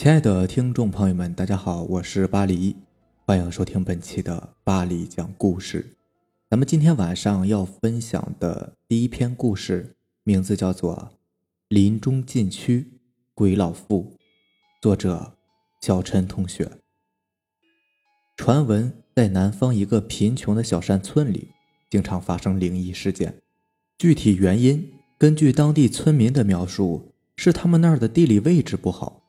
亲爱的听众朋友们，大家好，我是巴黎，欢迎收听本期的巴黎讲故事。咱们今天晚上要分享的第一篇故事，名字叫做《林中禁区鬼老妇》，作者小陈同学。传闻在南方一个贫穷的小山村里，经常发生灵异事件，具体原因根据当地村民的描述，是他们那儿的地理位置不好。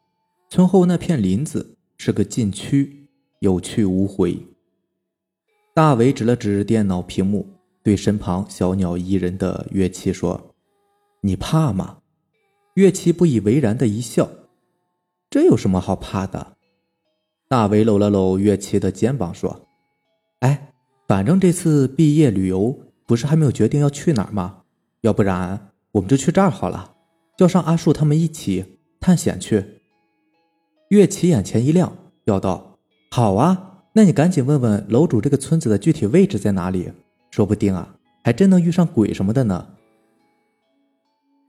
村后那片林子是个禁区，有去无回。大伟指了指电脑屏幕，对身旁小鸟依人的乐琪说：“你怕吗？”乐琪不以为然的一笑：“这有什么好怕的？”大伟搂了搂乐琪的肩膀说：“哎，反正这次毕业旅游不是还没有决定要去哪儿吗？要不然我们就去这儿好了，叫上阿树他们一起探险去。”岳琪眼前一亮，叫道：“好啊，那你赶紧问问楼主这个村子的具体位置在哪里，说不定啊，还真能遇上鬼什么的呢。”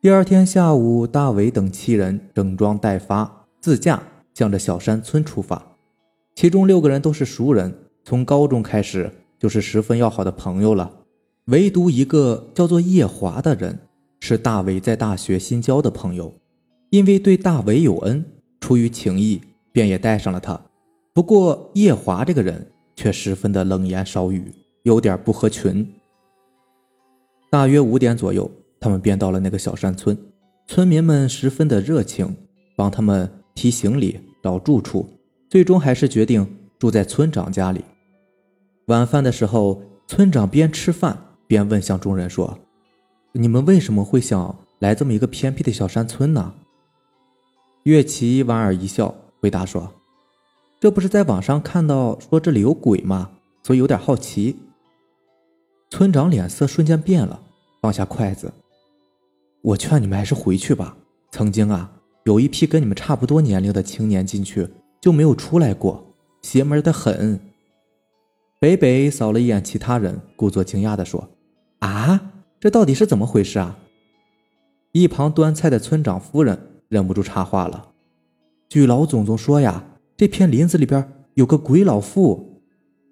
第二天下午，大伟等七人整装待发，自驾向着小山村出发。其中六个人都是熟人，从高中开始就是十分要好的朋友了。唯独一个叫做叶华的人，是大伟在大学新交的朋友，因为对大伟有恩。出于情谊，便也带上了他。不过叶华这个人却十分的冷言少语，有点不合群。大约五点左右，他们便到了那个小山村。村民们十分的热情，帮他们提行李、找住处，最终还是决定住在村长家里。晚饭的时候，村长边吃饭边问向众人说：“你们为什么会想来这么一个偏僻的小山村呢？”岳琪莞尔一笑，回答说：“这不是在网上看到说这里有鬼吗？所以有点好奇。”村长脸色瞬间变了，放下筷子：“我劝你们还是回去吧。曾经啊，有一批跟你们差不多年龄的青年进去就没有出来过，邪门的很。”北北扫了一眼其他人，故作惊讶地说：“啊，这到底是怎么回事啊？”一旁端菜的村长夫人。忍不住插话了。据老总总说呀，这片林子里边有个鬼老妇。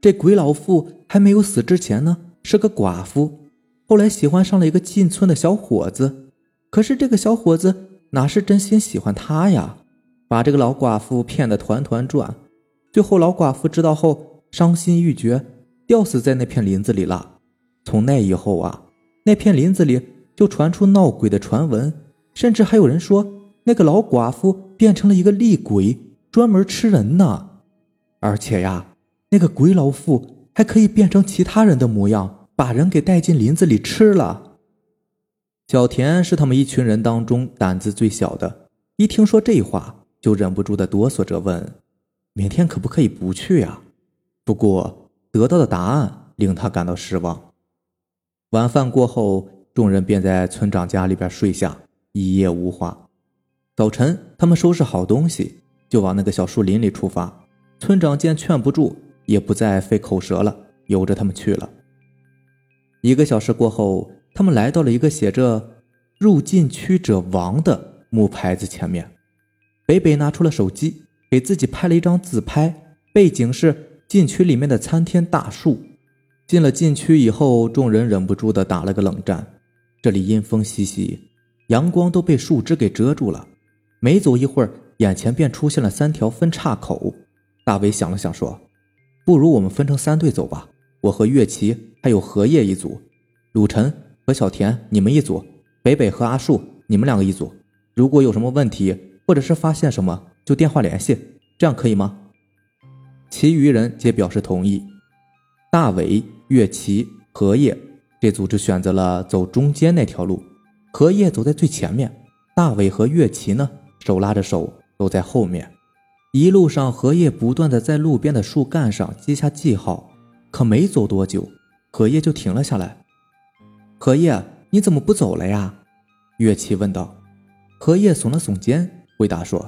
这鬼老妇还没有死之前呢，是个寡妇。后来喜欢上了一个进村的小伙子，可是这个小伙子哪是真心喜欢她呀？把这个老寡妇骗得团团转。最后老寡妇知道后，伤心欲绝，吊死在那片林子里了。从那以后啊，那片林子里就传出闹鬼的传闻，甚至还有人说。那个老寡妇变成了一个厉鬼，专门吃人呢。而且呀，那个鬼老妇还可以变成其他人的模样，把人给带进林子里吃了。小田是他们一群人当中胆子最小的，一听说这话，就忍不住的哆嗦着问：“明天可不可以不去呀？”不过得到的答案令他感到失望。晚饭过后，众人便在村长家里边睡下，一夜无话。早晨，他们收拾好东西，就往那个小树林里出发。村长见劝不住，也不再费口舌了，由着他们去了。一个小时过后，他们来到了一个写着“入禁区者亡”的木牌子前面。北北拿出了手机，给自己拍了一张自拍，背景是禁区里面的参天大树。进了禁区以后，众人忍不住的打了个冷战。这里阴风习习，阳光都被树枝给遮住了。没走一会儿，眼前便出现了三条分岔口。大伟想了想，说：“不如我们分成三队走吧。我和岳琪还有荷叶一组，鲁晨和小田你们一组，北北和阿树你们两个一组。如果有什么问题，或者是发现什么，就电话联系，这样可以吗？”其余人皆表示同意。大伟、岳琪、荷叶这组就选择了走中间那条路，荷叶走在最前面，大伟和岳琪呢？手拉着手走在后面，一路上荷叶不断的在路边的树干上记下记号，可没走多久，荷叶就停了下来。荷叶，你怎么不走了呀？乐琪问道。荷叶耸了耸肩，回答说：“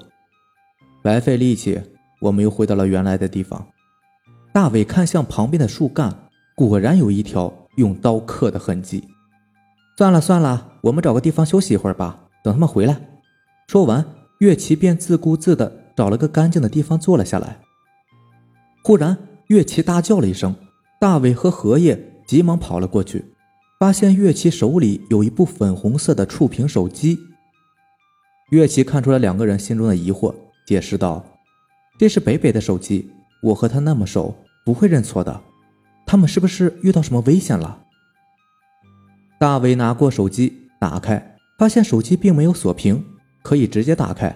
白费力气，我们又回到了原来的地方。”大伟看向旁边的树干，果然有一条用刀刻的痕迹。算了算了，我们找个地方休息一会儿吧，等他们回来。说完。岳琪便自顾自地找了个干净的地方坐了下来。忽然，岳琪大叫了一声，大伟和荷叶急忙跑了过去，发现岳琪手里有一部粉红色的触屏手机。岳琪看出了两个人心中的疑惑，解释道：“这是北北的手机，我和他那么熟，不会认错的。他们是不是遇到什么危险了？”大伟拿过手机，打开，发现手机并没有锁屏，可以直接打开。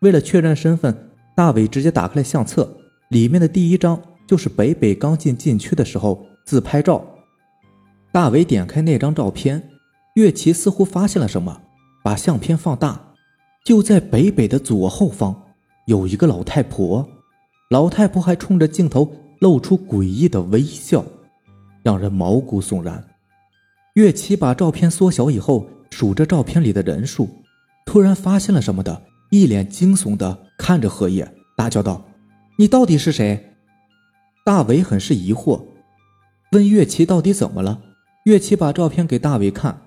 为了确认身份，大伟直接打开了相册，里面的第一张就是北北刚进禁区的时候自拍照。大伟点开那张照片，岳琪似乎发现了什么，把相片放大。就在北北的左后方，有一个老太婆，老太婆还冲着镜头露出诡异的微笑，让人毛骨悚然。岳琪把照片缩小以后，数着照片里的人数，突然发现了什么的，一脸惊悚的看着荷叶，大叫道：“你到底是谁？”大伟很是疑惑，问岳琪到底怎么了。岳琪把照片给大伟看，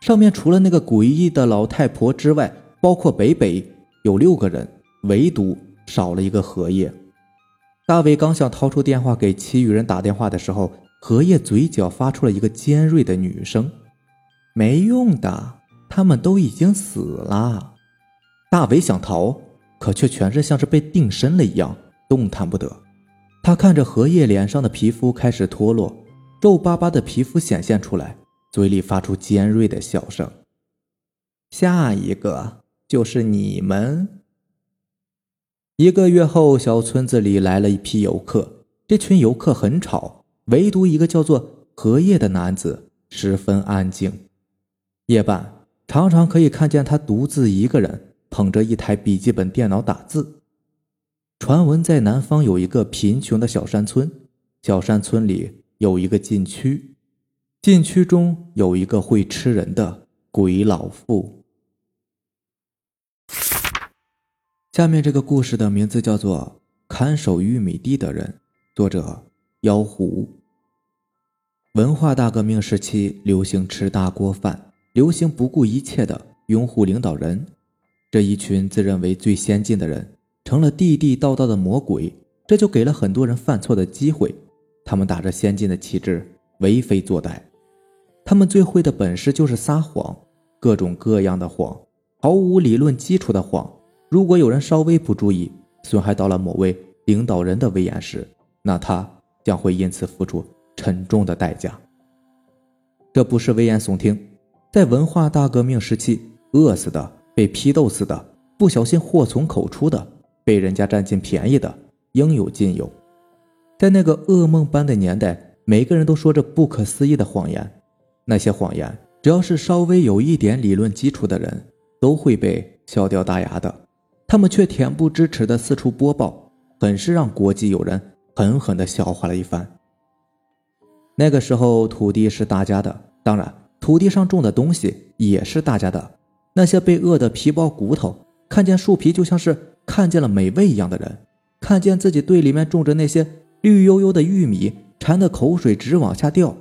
上面除了那个诡异的老太婆之外，包括北北有六个人，唯独少了一个荷叶。大伟刚想掏出电话给其余人打电话的时候，荷叶嘴角发出了一个尖锐的女声：“没用的，他们都已经死了。”大伟想逃，可却全是像是被定身了一样，动弹不得。他看着荷叶脸上的皮肤开始脱落，皱巴巴的皮肤显现出来，嘴里发出尖锐的笑声：“下一个。”就是你们。一个月后，小村子里来了一批游客。这群游客很吵，唯独一个叫做荷叶的男子十分安静。夜半，常常可以看见他独自一个人捧着一台笔记本电脑打字。传闻在南方有一个贫穷的小山村，小山村里有一个禁区，禁区中有一个会吃人的鬼老妇。下面这个故事的名字叫做《看守玉米地的人》，作者妖狐。文化大革命时期，流行吃大锅饭，流行不顾一切的拥护领导人。这一群自认为最先进的人，成了地地道道的魔鬼，这就给了很多人犯错的机会。他们打着先进的旗帜，为非作歹。他们最会的本事就是撒谎，各种各样的谎，毫无理论基础的谎。如果有人稍微不注意，损害到了某位领导人的威严时，那他将会因此付出沉重的代价。这不是危言耸听，在文化大革命时期，饿死的、被批斗死的、不小心祸从口出的、被人家占尽便宜的，应有尽有。在那个噩梦般的年代，每个人都说着不可思议的谎言，那些谎言，只要是稍微有一点理论基础的人，都会被笑掉大牙的。他们却恬不知耻的四处播报，很是让国际友人狠狠的笑话了一番。那个时候，土地是大家的，当然，土地上种的东西也是大家的。那些被饿得皮包骨头，看见树皮就像是看见了美味一样的人，看见自己队里面种着那些绿油油的玉米，馋得口水直往下掉。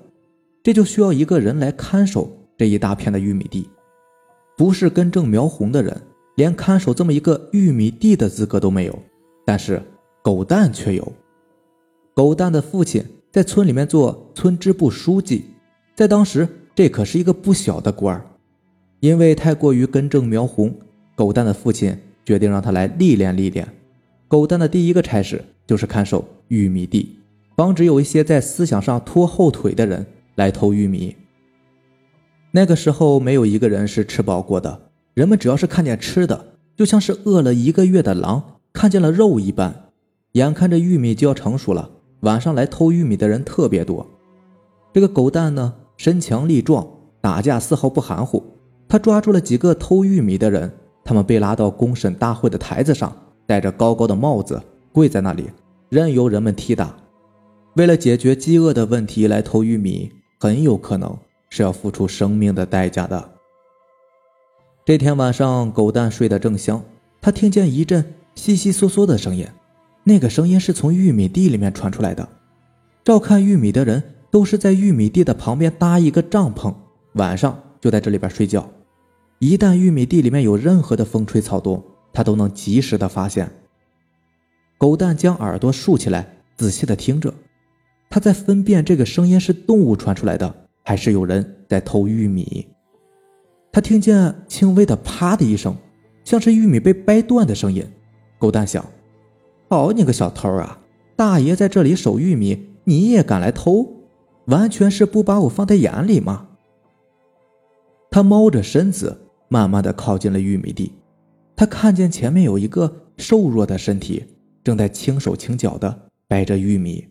这就需要一个人来看守这一大片的玉米地，不是根正苗红的人。连看守这么一个玉米地的资格都没有，但是狗蛋却有。狗蛋的父亲在村里面做村支部书记，在当时这可是一个不小的官儿。因为太过于根正苗红，狗蛋的父亲决定让他来历练历练。狗蛋的第一个差事就是看守玉米地，防止有一些在思想上拖后腿的人来偷玉米。那个时候没有一个人是吃饱过的。人们只要是看见吃的，就像是饿了一个月的狼看见了肉一般。眼看着玉米就要成熟了，晚上来偷玉米的人特别多。这个狗蛋呢，身强力壮，打架丝毫不含糊。他抓住了几个偷玉米的人，他们被拉到公审大会的台子上，戴着高高的帽子，跪在那里，任由人们踢打。为了解决饥饿的问题来偷玉米，很有可能是要付出生命的代价的。这天晚上，狗蛋睡得正香，他听见一阵悉悉嗦嗦的声音，那个声音是从玉米地里面传出来的。照看玉米的人都是在玉米地的旁边搭一个帐篷，晚上就在这里边睡觉。一旦玉米地里面有任何的风吹草动，他都能及时的发现。狗蛋将耳朵竖起来，仔细的听着。他在分辨这个声音是动物传出来的，还是有人在偷玉米。他听见轻微的“啪”的一声，像是玉米被掰断的声音。狗蛋想：“好你个小偷啊！大爷在这里守玉米，你也敢来偷？完全是不把我放在眼里吗？”他猫着身子，慢慢的靠近了玉米地。他看见前面有一个瘦弱的身体，正在轻手轻脚的掰着玉米。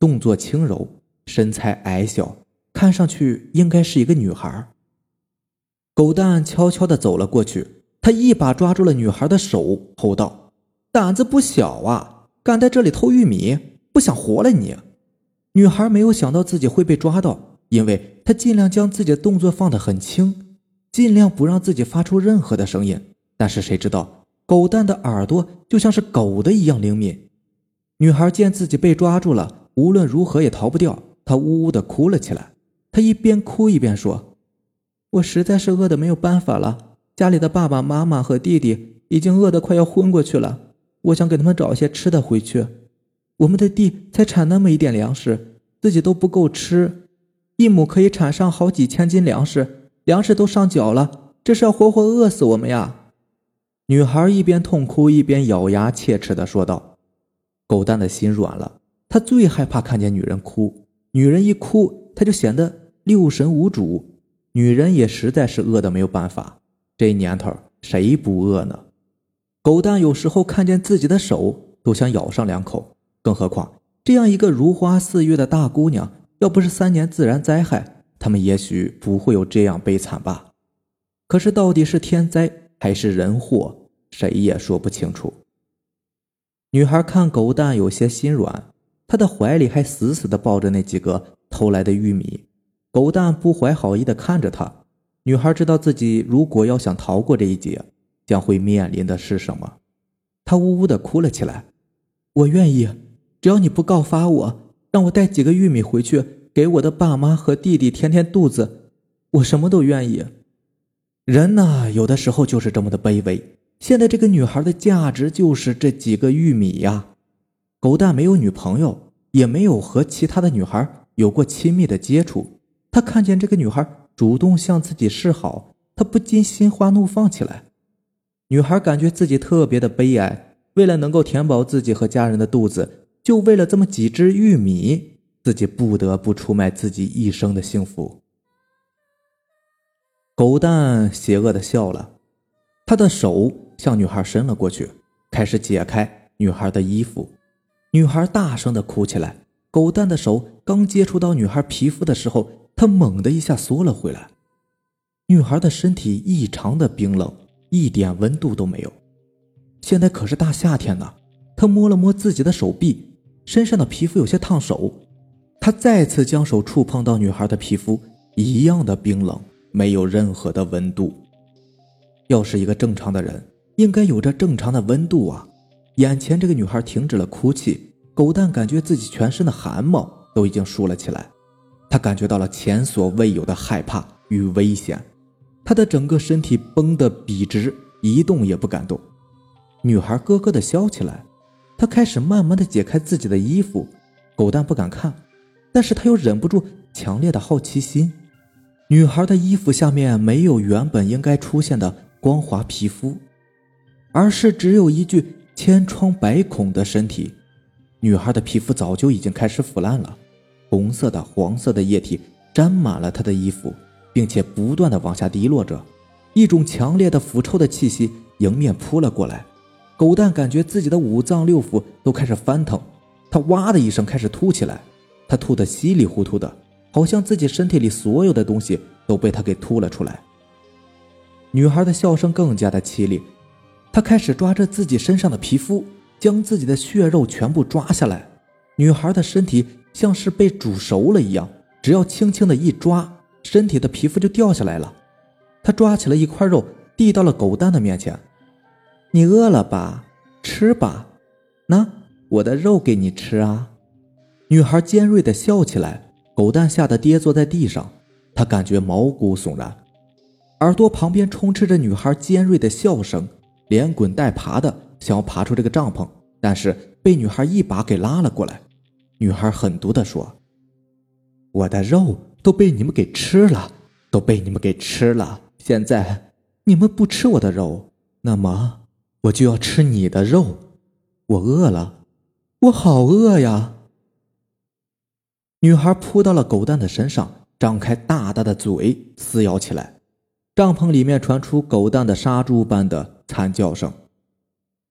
动作轻柔，身材矮小，看上去应该是一个女孩。狗蛋悄悄的走了过去，他一把抓住了女孩的手，吼道：“胆子不小啊，敢在这里偷玉米，不想活了你！”女孩没有想到自己会被抓到，因为她尽量将自己的动作放得很轻，尽量不让自己发出任何的声音。但是谁知道，狗蛋的耳朵就像是狗的一样灵敏。女孩见自己被抓住了。无论如何也逃不掉，她呜呜的哭了起来。他一边哭一边说：“我实在是饿的没有办法了，家里的爸爸妈妈和弟弟已经饿得快要昏过去了。我想给他们找一些吃的回去。我们的地才产那么一点粮食，自己都不够吃。一亩可以产上好几千斤粮食，粮食都上缴了，这是要活活饿死我们呀！”女孩一边痛哭一边咬牙切齿的说道：“狗蛋的心软了。”他最害怕看见女人哭，女人一哭，他就显得六神无主。女人也实在是饿得没有办法，这年头谁不饿呢？狗蛋有时候看见自己的手都想咬上两口，更何况这样一个如花似玉的大姑娘，要不是三年自然灾害，他们也许不会有这样悲惨吧。可是到底是天灾还是人祸，谁也说不清楚。女孩看狗蛋有些心软。她的怀里还死死地抱着那几个偷来的玉米，狗蛋不怀好意地看着他。女孩知道自己如果要想逃过这一劫，将会面临的是什么。她呜呜地哭了起来：“我愿意，只要你不告发我，让我带几个玉米回去给我的爸妈和弟弟填填肚子，我什么都愿意。”人呢，有的时候就是这么的卑微。现在这个女孩的价值就是这几个玉米呀。狗蛋没有女朋友，也没有和其他的女孩有过亲密的接触。他看见这个女孩主动向自己示好，他不禁心花怒放起来。女孩感觉自己特别的悲哀，为了能够填饱自己和家人的肚子，就为了这么几只玉米，自己不得不出卖自己一生的幸福。狗蛋邪恶的笑了，他的手向女孩伸了过去，开始解开女孩的衣服。女孩大声的哭起来，狗蛋的手刚接触到女孩皮肤的时候，他猛地一下缩了回来。女孩的身体异常的冰冷，一点温度都没有。现在可是大夏天呢，他摸了摸自己的手臂，身上的皮肤有些烫手。他再次将手触碰到女孩的皮肤，一样的冰冷，没有任何的温度。要是一个正常的人，应该有着正常的温度啊。眼前这个女孩停止了哭泣，狗蛋感觉自己全身的汗毛都已经竖了起来，他感觉到了前所未有的害怕与危险，他的整个身体绷得笔直，一动也不敢动。女孩咯咯的笑起来，他开始慢慢的解开自己的衣服，狗蛋不敢看，但是他又忍不住强烈的好奇心。女孩的衣服下面没有原本应该出现的光滑皮肤，而是只有一具。千疮百孔的身体，女孩的皮肤早就已经开始腐烂了，红色的、黄色的液体沾满了她的衣服，并且不断的往下滴落着，一种强烈的腐臭的气息迎面扑了过来。狗蛋感觉自己的五脏六腑都开始翻腾，他哇的一声开始吐起来，他吐得稀里糊涂的，好像自己身体里所有的东西都被他给吐了出来。女孩的笑声更加的凄厉。他开始抓着自己身上的皮肤，将自己的血肉全部抓下来。女孩的身体像是被煮熟了一样，只要轻轻的一抓，身体的皮肤就掉下来了。他抓起了一块肉，递到了狗蛋的面前：“你饿了吧？吃吧，那我的肉给你吃啊！”女孩尖锐的笑起来。狗蛋吓得跌坐在地上，他感觉毛骨悚然，耳朵旁边充斥着女孩尖锐的笑声。连滚带爬的想要爬出这个帐篷，但是被女孩一把给拉了过来。女孩狠毒的说：“我的肉都被你们给吃了，都被你们给吃了。现在你们不吃我的肉，那么我就要吃你的肉。我饿了，我好饿呀！”女孩扑到了狗蛋的身上，张开大大的嘴撕咬起来。帐篷里面传出狗蛋的杀猪般的惨叫声。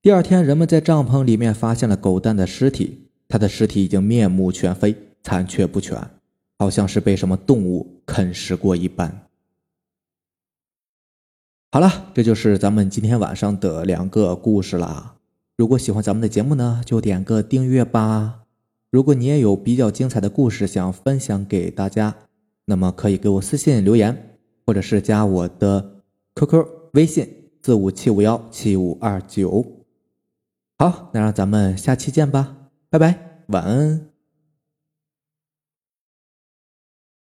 第二天，人们在帐篷里面发现了狗蛋的尸体，他的尸体已经面目全非，残缺不全，好像是被什么动物啃食过一般。好了，这就是咱们今天晚上的两个故事啦。如果喜欢咱们的节目呢，就点个订阅吧。如果你也有比较精彩的故事想分享给大家，那么可以给我私信留言。或者是加我的 QQ 微信四五七五幺七五二九。好，那让咱们下期见吧，拜拜，晚安。